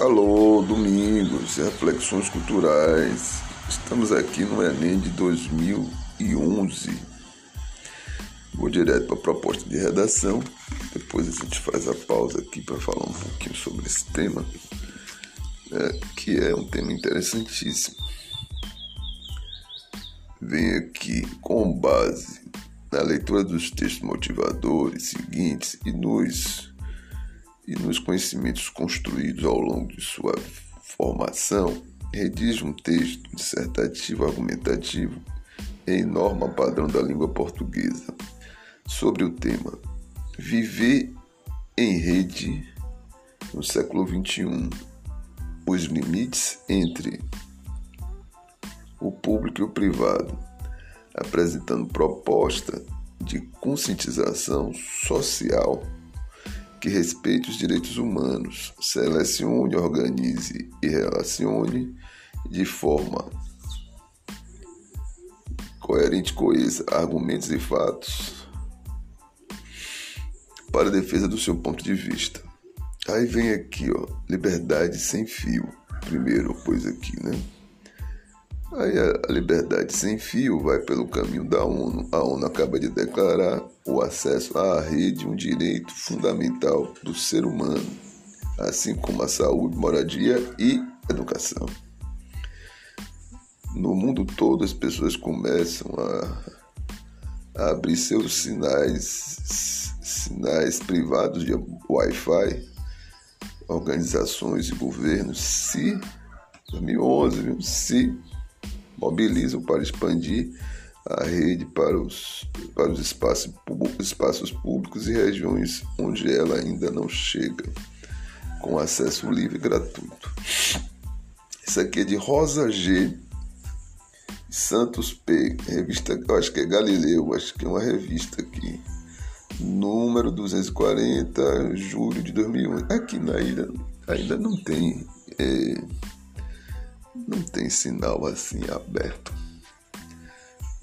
Alô, domingos, reflexões culturais. Estamos aqui no Enem de 2011. Vou direto para a proposta de redação. Depois a gente faz a pausa aqui para falar um pouquinho sobre esse tema, né, que é um tema interessantíssimo. Venho aqui com base na leitura dos textos motivadores seguintes e nos e nos conhecimentos construídos ao longo de sua formação, redige um texto dissertativo argumentativo em norma padrão da língua portuguesa. Sobre o tema Viver em rede no século XXI, os limites entre o público e o privado, apresentando proposta de conscientização social que respeite os direitos humanos, selecione, organize e relacione de forma coerente e coesa argumentos e fatos para defesa do seu ponto de vista. Aí vem aqui, ó, liberdade sem fio. Primeiro, coisa aqui, né? Aí a liberdade sem fio vai pelo caminho da ONU. A ONU acaba de declarar o acesso à rede um direito fundamental do ser humano, assim como a saúde, moradia e educação. No mundo todo as pessoas começam a, a abrir seus sinais, sinais privados de Wi-Fi, organizações e governos se 2011, viu? se mobilizam para expandir a rede para os, para os espaços, espaços públicos e regiões onde ela ainda não chega, com acesso livre e gratuito. Isso aqui é de Rosa G. Santos P. Revista, eu acho que é Galileu, acho que é uma revista aqui. Número 240, julho de 2001. Aqui na ilha ainda não tem. É, não tem sinal assim aberto.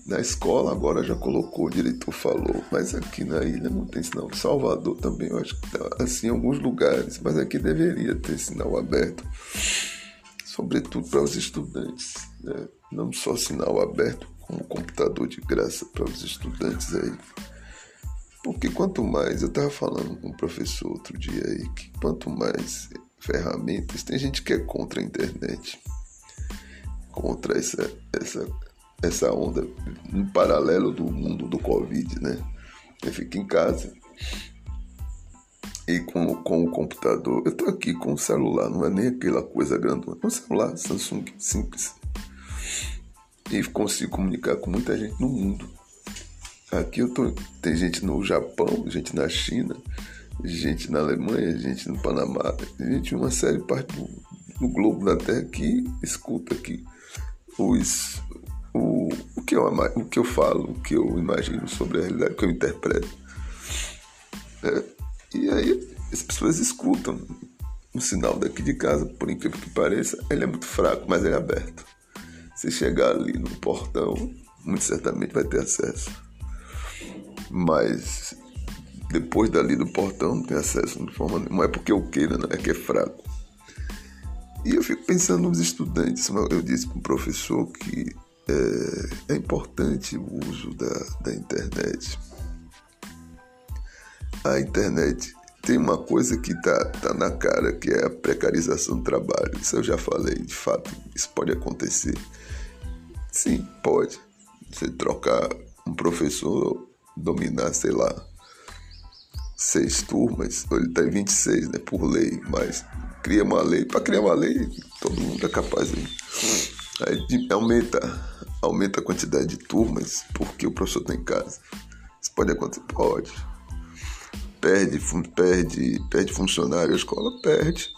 Na escola agora já colocou, o diretor falou, mas aqui na ilha não tem sinal. Salvador também, eu acho que tá assim em alguns lugares, mas aqui deveria ter sinal aberto, sobretudo para os estudantes. Né? Não só sinal aberto, como computador de graça para os estudantes aí. Porque quanto mais, eu estava falando com um professor outro dia aí, que quanto mais ferramentas, tem gente que é contra a internet contra essa, essa, essa onda em paralelo do mundo do Covid, né? Eu fico em casa e com, com o computador. Eu tô aqui com o celular, não é nem aquela coisa grande, é um celular Samsung simples. E consigo comunicar com muita gente no mundo. Aqui eu tô, tem gente no Japão, gente na China, gente na Alemanha, gente no Panamá, gente uma série de partes do, do globo da Terra que escuta aqui os, o, o, que eu, o que eu falo, o que eu imagino sobre a realidade, o que eu interpreto. É, e aí as pessoas escutam. O sinal daqui de casa, por incrível que pareça, ele é muito fraco, mas ele é aberto. Se chegar ali no portão, muito certamente vai ter acesso. Mas depois dali do portão não tem acesso de forma nenhuma. É porque eu queira, não é que é fraco. E eu fico pensando nos estudantes. Eu disse para o professor que é, é, importante o uso da, da internet. A internet tem uma coisa que está tá na cara, que é a precarização do trabalho. Isso eu já falei, de fato, isso pode acontecer. Sim, pode. Você trocar um professor, dominar, sei lá, seis turmas, ele está em 26, né, por lei, mas cria uma lei. Para criar uma lei, todo mundo é capaz de. Aí aumenta, aumenta a quantidade de turmas porque o professor está em casa. Isso pode acontecer? Pode. Perde, perde, perde funcionário, a escola perde.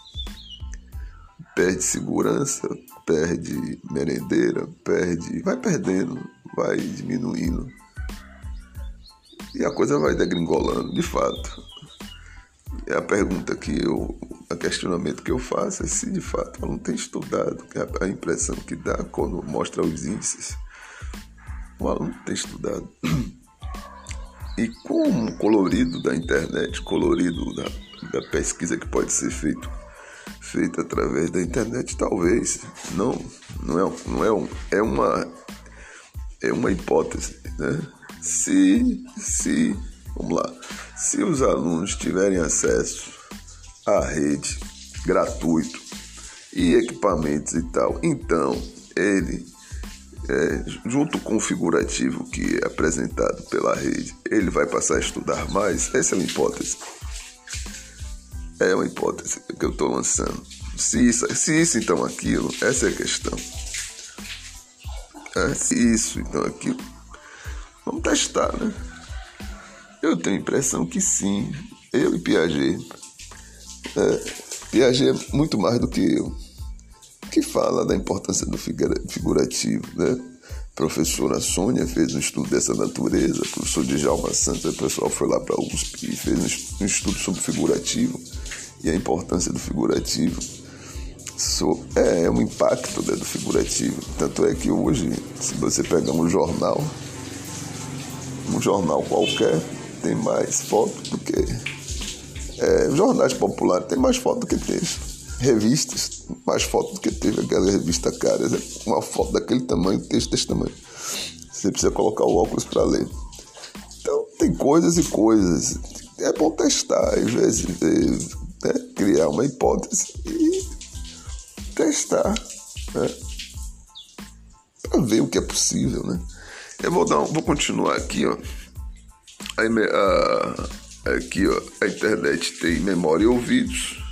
Perde segurança, perde merendeira, perde. Vai perdendo, vai diminuindo. E a coisa vai degringolando, de fato. É a pergunta que eu, o questionamento que eu faço é se de fato ela não tem estudado, que é a impressão que dá quando mostra os índices, o aluno tem estudado. E com o colorido da internet, colorido da, da pesquisa que pode ser feito, feita através da internet, talvez. Não, não é, não é, um, é uma é uma hipótese, né? Se se vamos lá, se os alunos tiverem acesso à rede gratuito e equipamentos e tal, então ele é, junto com o figurativo que é apresentado pela rede, ele vai passar a estudar mais? Essa é uma hipótese. É uma hipótese que eu estou lançando. Se isso, se isso, então aquilo, essa é a questão. É, se isso, então aquilo. Vamos testar, né? Eu tenho a impressão que sim. Eu e Piaget. É, Piaget é muito mais do que eu que fala da importância do figurativo, né? A professora Sônia fez um estudo dessa natureza, o professor Djalma Santos, o pessoal foi lá para a USP e fez um estudo sobre figurativo e a importância do figurativo. So, é, é um impacto né, do figurativo. Tanto é que hoje, se você pegar um jornal, um jornal qualquer, tem mais foto do que. É, jornais populares tem mais foto do que texto revistas, mais foto do que teve aquela revista Caras, é uma foto daquele tamanho, texto desse tamanho. Você precisa colocar o óculos para ler. Então, tem coisas e coisas. É bom testar, às vezes, é, né? criar uma hipótese e testar, né? para ver o que é possível, né? Eu vou dar, um, vou continuar aqui, ó. A, a, aqui, ó, a internet tem memória e ouvidos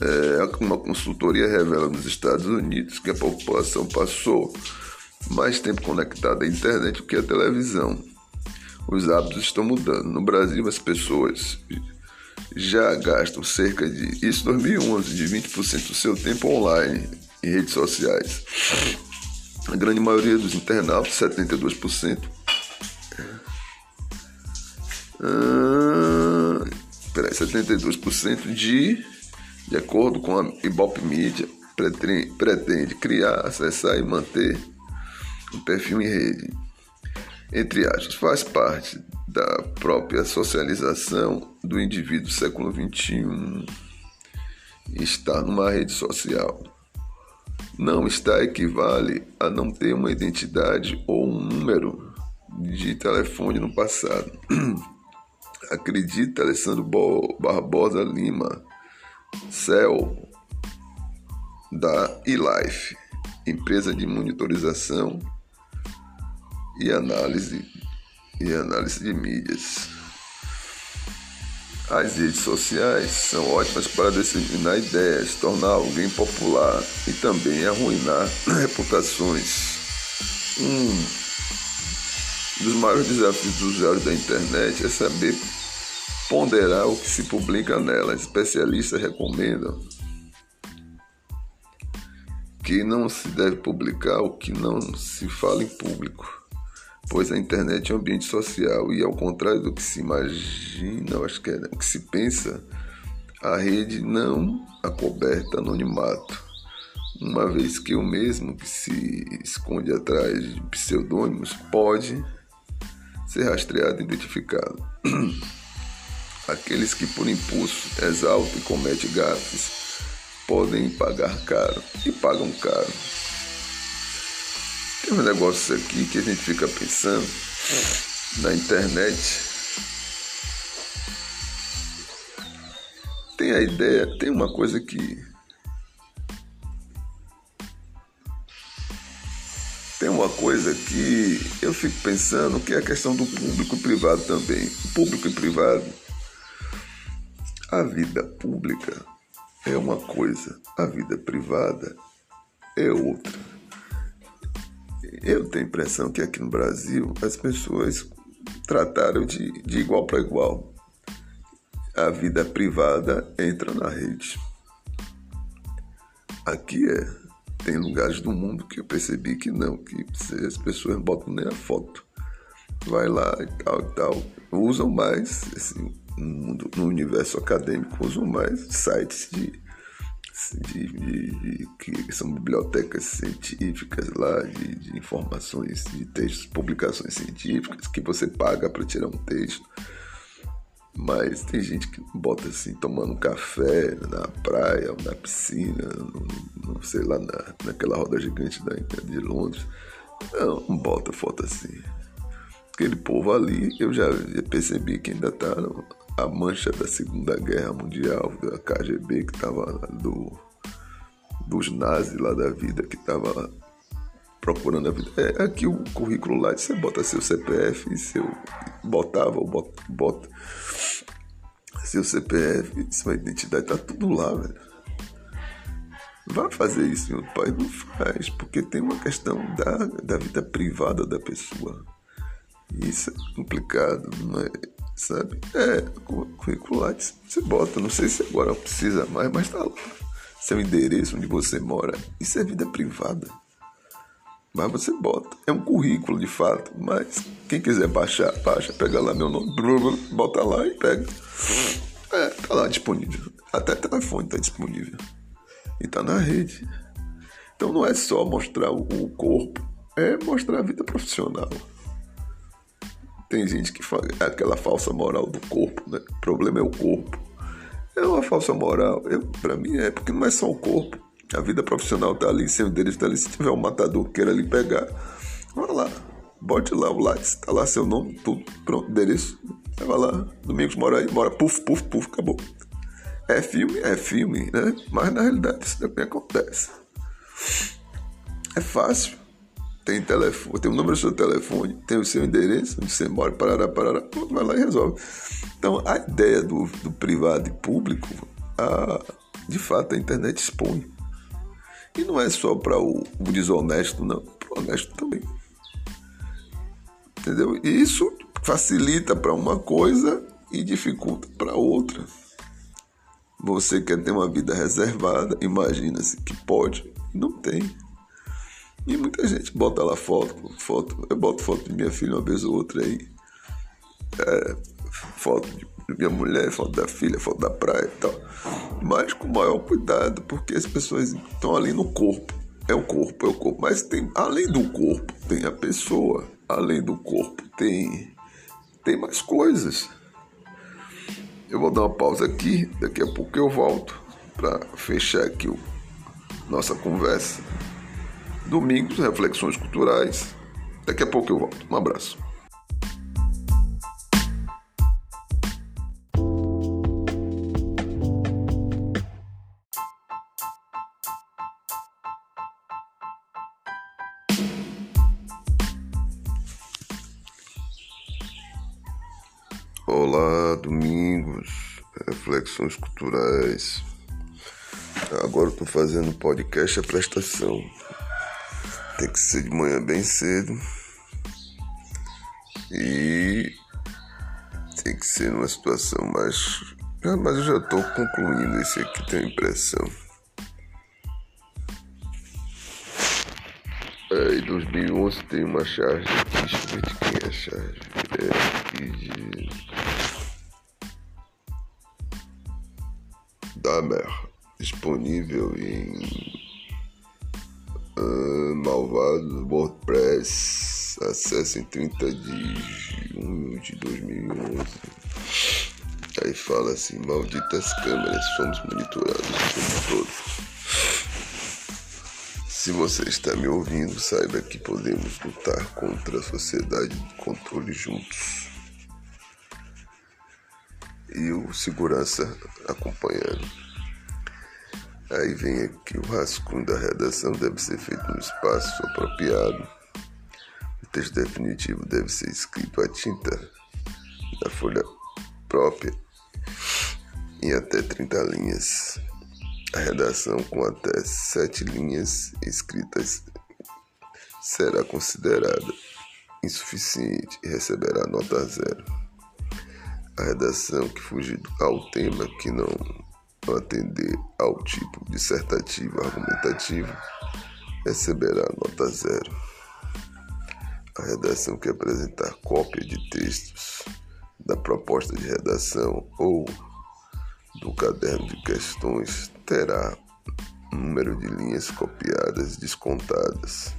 é, uma consultoria revela nos Estados Unidos que a população passou mais tempo conectada à internet do que à televisão. Os hábitos estão mudando. No Brasil, as pessoas já gastam cerca de, isso 2011, de 20% do seu tempo online em redes sociais. A grande maioria dos internautas, 72%. Ah, peraí, 72% de de acordo com a Ibope Media, pretende criar, acessar e manter um perfil em rede. Entre aspas, faz parte da própria socialização do indivíduo do século XXI estar numa rede social. Não está equivale a não ter uma identidade ou um número de telefone no passado. Acredita Alessandro Barbosa Lima, Cell da eLife, empresa de monitorização e análise e análise de mídias. As redes sociais são ótimas para disseminar ideias, tornar alguém popular e também arruinar reputações. Um dos maiores desafios dos usuários da internet é saber ponderar o que se publica nela. Especialistas recomendam que não se deve publicar o que não se fala em público, pois a internet é um ambiente social e, ao contrário do que se imagina, acho que é o que se pensa, a rede não acoberta anonimato, uma vez que o mesmo que se esconde atrás de pseudônimos pode ser rastreado e identificado. Aqueles que por impulso exaltam e cometem gafes podem pagar caro e pagam caro. Tem um negócio aqui que a gente fica pensando na internet. Tem a ideia, tem uma coisa que tem uma coisa que eu fico pensando que é a questão do público e privado também. público e privado a vida pública é uma coisa, a vida privada é outra. Eu tenho a impressão que aqui no Brasil as pessoas trataram de, de igual para igual. A vida privada entra na rede. Aqui é. Tem lugares do mundo que eu percebi que não, que as pessoas não botam nem a foto. Vai lá e tal e tal. Usam mais assim, no, no universo acadêmico usam mais sites de, de, de, de, que são bibliotecas científicas lá, de, informações, de textos, publicações científicas, que você paga para tirar um texto. Mas tem gente que bota assim, tomando café na praia, na piscina, no, no, sei lá, na, naquela roda gigante da, de Londres. Não bota foto assim. Aquele povo ali, eu já percebi que ainda tá a mancha da Segunda Guerra Mundial, da KGB, que tava do, dos nazis lá da vida, que tava procurando a vida. É, aqui o currículo lá, você bota seu CPF, seu. Botava bota, bota seu CPF, sua identidade, tá tudo lá, velho. Vai fazer isso outro país? Não faz, porque tem uma questão da, da vida privada da pessoa. Isso é complicado, não é? Sabe? É, currículo lá, você bota, não sei se agora precisa mais, mas tá lá. Seu endereço, onde você mora, isso é vida privada. Mas você bota. É um currículo de fato. Mas quem quiser baixar, baixa, pega lá meu nome, bota lá e pega. É, tá lá disponível. Até telefone tá disponível. E tá na rede. Então não é só mostrar o corpo, é mostrar a vida profissional. Tem gente que fala aquela falsa moral do corpo, né? O problema é o corpo. É uma falsa moral. Eu, pra mim é porque não é só o corpo. A vida profissional tá ali, seu endereço tá ali. Se tiver um matador que queira ali pegar, vai lá. Bote lá o lápis, tá lá seu nome, tudo, pronto, endereço. Vai lá, Domingos mora aí, mora, puf, puf, puf, acabou. É filme, é filme, né? Mas na realidade isso também acontece. É fácil. Tem telefone, tem o número do seu telefone, tem o seu endereço, onde você mora, parará, parará, pronto, vai lá e resolve. Então a ideia do, do privado e público, a, de fato a internet expõe. E não é só para o, o, desonesto, não, para o honesto também. Entendeu? E isso facilita para uma coisa e dificulta para outra. Você quer ter uma vida reservada, imagina-se que pode, não tem. E muita gente bota lá foto, foto. Eu boto foto de minha filha uma vez ou outra aí. É, foto de minha mulher, foto da filha, foto da praia e tal. Mas com maior cuidado, porque as pessoas estão ali no corpo. É o corpo, é o corpo. Mas tem, além do corpo, tem a pessoa. Além do corpo, tem, tem mais coisas. Eu vou dar uma pausa aqui, daqui a pouco eu volto para fechar aqui o, nossa conversa. Domingos, reflexões culturais. Daqui a pouco eu volto. Um abraço. Olá, domingos, reflexões culturais. Agora eu fazendo podcast a prestação. Tem que ser de manhã bem cedo. E tem que ser numa situação mais. Mas eu já estou concluindo esse aqui, tenho a impressão. É, em 2011 tem uma charge aqui, deixa eu ver de quem é a charge. É aqui de. Damer, disponível em uh, Malvado WordPress. Acesse em 30 de junho de 2011. Aí fala assim: malditas câmeras, fomos monitorados o tempo todo. Se você está me ouvindo, saiba que podemos lutar contra a sociedade de controle juntos. E o segurança acompanhando. Aí vem aqui o rascunho da redação deve ser feito no espaço apropriado. O texto definitivo deve ser escrito a tinta da folha própria em até 30 linhas. A redação com até 7 linhas escritas será considerada insuficiente e receberá nota zero. A redação que fugir ao tema que não atender ao tipo dissertativo argumentativo, receberá nota zero. A redação que apresentar cópia de textos da proposta de redação ou do caderno de questões terá número de linhas copiadas descontadas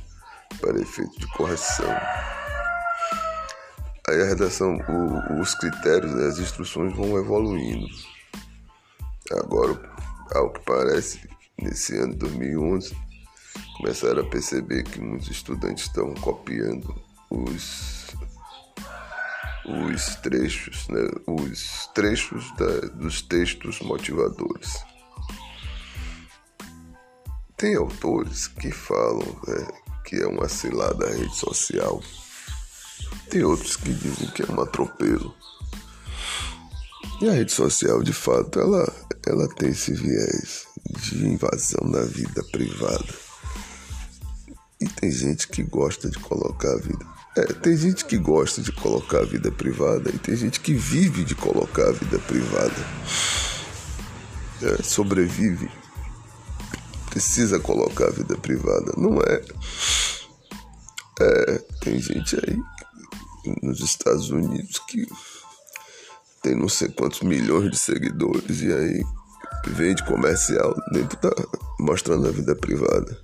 para efeito de correção. Aí a redação, o, os critérios, né, as instruções vão evoluindo. Agora, ao que parece, nesse ano de 2011, começaram a perceber que muitos estudantes estão copiando os, os trechos, né, os trechos da, dos textos motivadores. Tem autores que falam né, que é uma cilada a rede social tem outros que dizem que é um atropelo. E a rede social, de fato, ela, ela tem esse viés de invasão da vida privada. E tem gente que gosta de colocar a vida. É, tem gente que gosta de colocar a vida privada e tem gente que vive de colocar a vida privada. É, sobrevive. Precisa colocar a vida privada. Não é. É, tem gente aí nos Estados Unidos que tem não sei quantos milhões de seguidores e aí vende comercial dentro da mostrando a vida privada.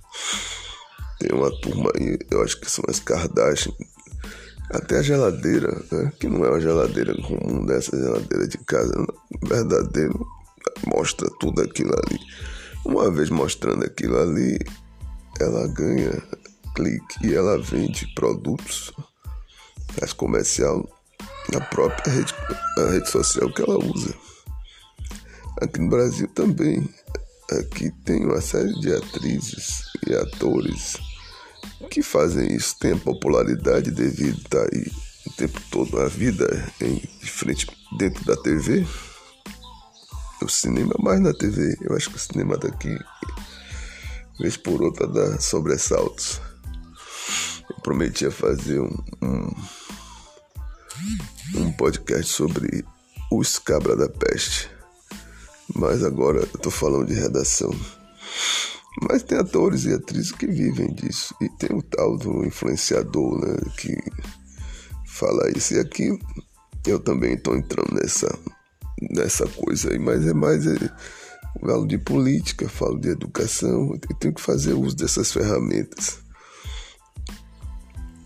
Tem uma turma aí, eu acho que são as Kardashian, até a geladeira, né? que não é uma geladeira comum dessa geladeira de casa, verdadeiro, mostra tudo aquilo ali. Uma vez mostrando aquilo ali, ela ganha clique e ela vende produtos faz comercial na própria rede, a rede social que ela usa. Aqui no Brasil também. Aqui tem uma série de atrizes e atores que fazem isso, tem a popularidade devido a estar aí o tempo todo a vida em de frente dentro da TV. O cinema mais na TV. Eu acho que o cinema daqui, vez por outra, dá sobressaltos. Eu prometia fazer um, um um podcast sobre o escabra da peste. Mas agora eu tô falando de redação. Mas tem atores e atrizes que vivem disso. E tem o tal do influenciador, né? Que fala isso e aqui. Eu também estou entrando nessa, nessa coisa aí. Mas é mais. É, falo de política, falo de educação. Eu tenho que fazer uso dessas ferramentas.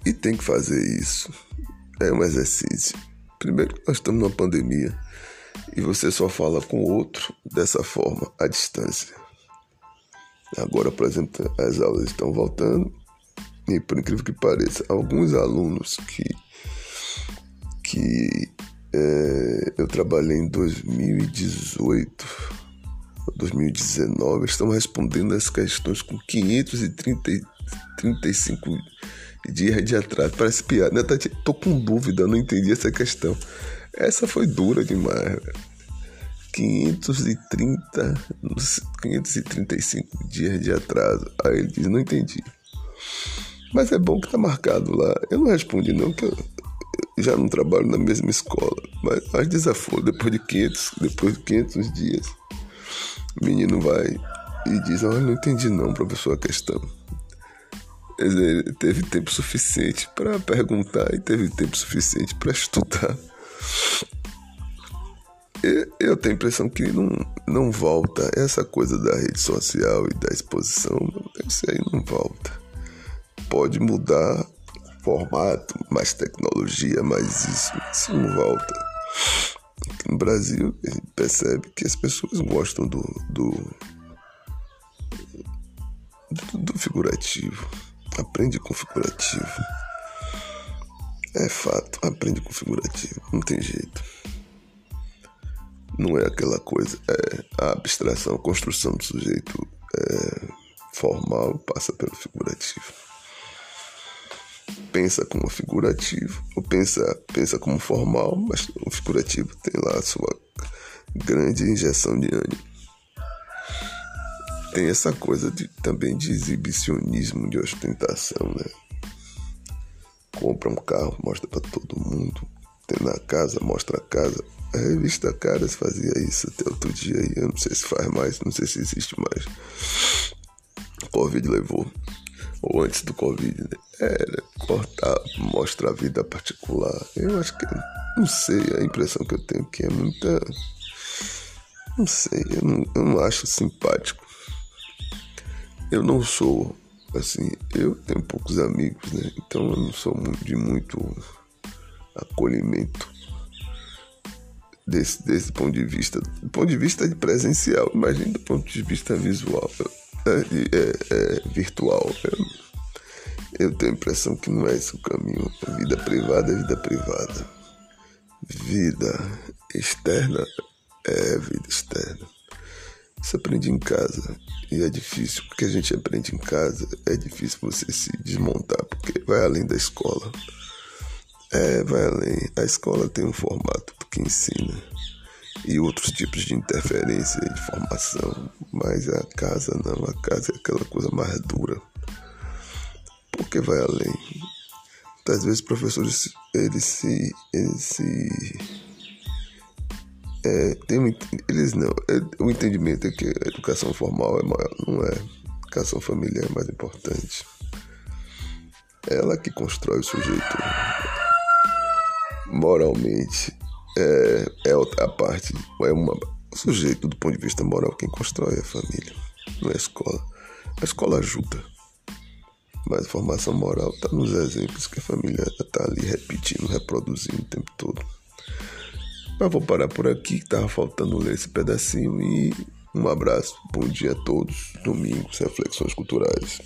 E tem que fazer isso. É um exercício. Primeiro, nós estamos numa pandemia e você só fala com o outro dessa forma, à distância. Agora, por exemplo, as aulas estão voltando e, por incrível que pareça, alguns alunos que, que é, eu trabalhei em 2018, 2019, estão respondendo as questões com 535 dias de atraso. Parece piada, né? Tô com dúvida, não entendi essa questão. Essa foi dura demais. 530, 535 dias de atraso. Aí ele diz, não entendi. Mas é bom que tá marcado lá. Eu não respondi não, que eu já não trabalho na mesma escola. Mas, mas desaforo, depois de 500, depois de 500 dias, o menino vai e diz, olha, não entendi não, professor, a questão ele teve tempo suficiente para perguntar e teve tempo suficiente para estudar. Eu tenho a impressão que não, não volta. Essa coisa da rede social e da exposição, isso aí não volta. Pode mudar formato, mais tecnologia, mais isso, isso não volta. Aqui no Brasil, a gente percebe que as pessoas gostam do, do, do, do figurativo. Aprende com figurativo. É fato, aprende com figurativo. Não tem jeito. Não é aquela coisa. É a abstração, a construção do sujeito é, formal passa pelo figurativo. Pensa como figurativo, ou pensa, pensa como formal, mas o figurativo tem lá a sua grande injeção de ânimo tem essa coisa de, também de exibicionismo, de ostentação, né? Compra um carro, mostra para todo mundo. Tem na casa, mostra a casa. A revista Caras fazia isso até outro dia aí. Eu não sei se faz mais, não sei se existe mais. Covid levou. Ou antes do Covid, né? Era cortar, mostrar a vida particular. Eu acho que. Não sei, a impressão que eu tenho que é muita. Não sei, eu não, eu não acho simpático. Eu não sou, assim, eu tenho poucos amigos, né? Então eu não sou de muito acolhimento desse, desse ponto de vista, do ponto de vista de presencial, imagine do ponto de vista visual, é, é, é virtual. Eu tenho a impressão que não é esse o caminho. Vida privada é vida privada. Vida externa é vida externa. Isso aprendi em casa e é difícil, porque a gente aprende em casa, é difícil você se desmontar, porque vai além da escola. É, vai além. A escola tem um formato que ensina e outros tipos de interferência de formação, mas a casa não, a casa é aquela coisa mais dura, porque vai além. Às vezes professores eles se eles se é, tem eles não é, o entendimento é que a educação formal é maior, não é a educação familiar é mais importante é ela que constrói o sujeito moralmente é, é outra parte. É uma, o sujeito, do ponto de vista moral, quem constrói é a família, não é a escola. A escola ajuda, mas a formação moral está nos exemplos que a família está ali repetindo, reproduzindo o tempo todo. Mas vou parar por aqui, que estava faltando ler esse pedacinho e um abraço, bom dia a todos, domingos, reflexões culturais.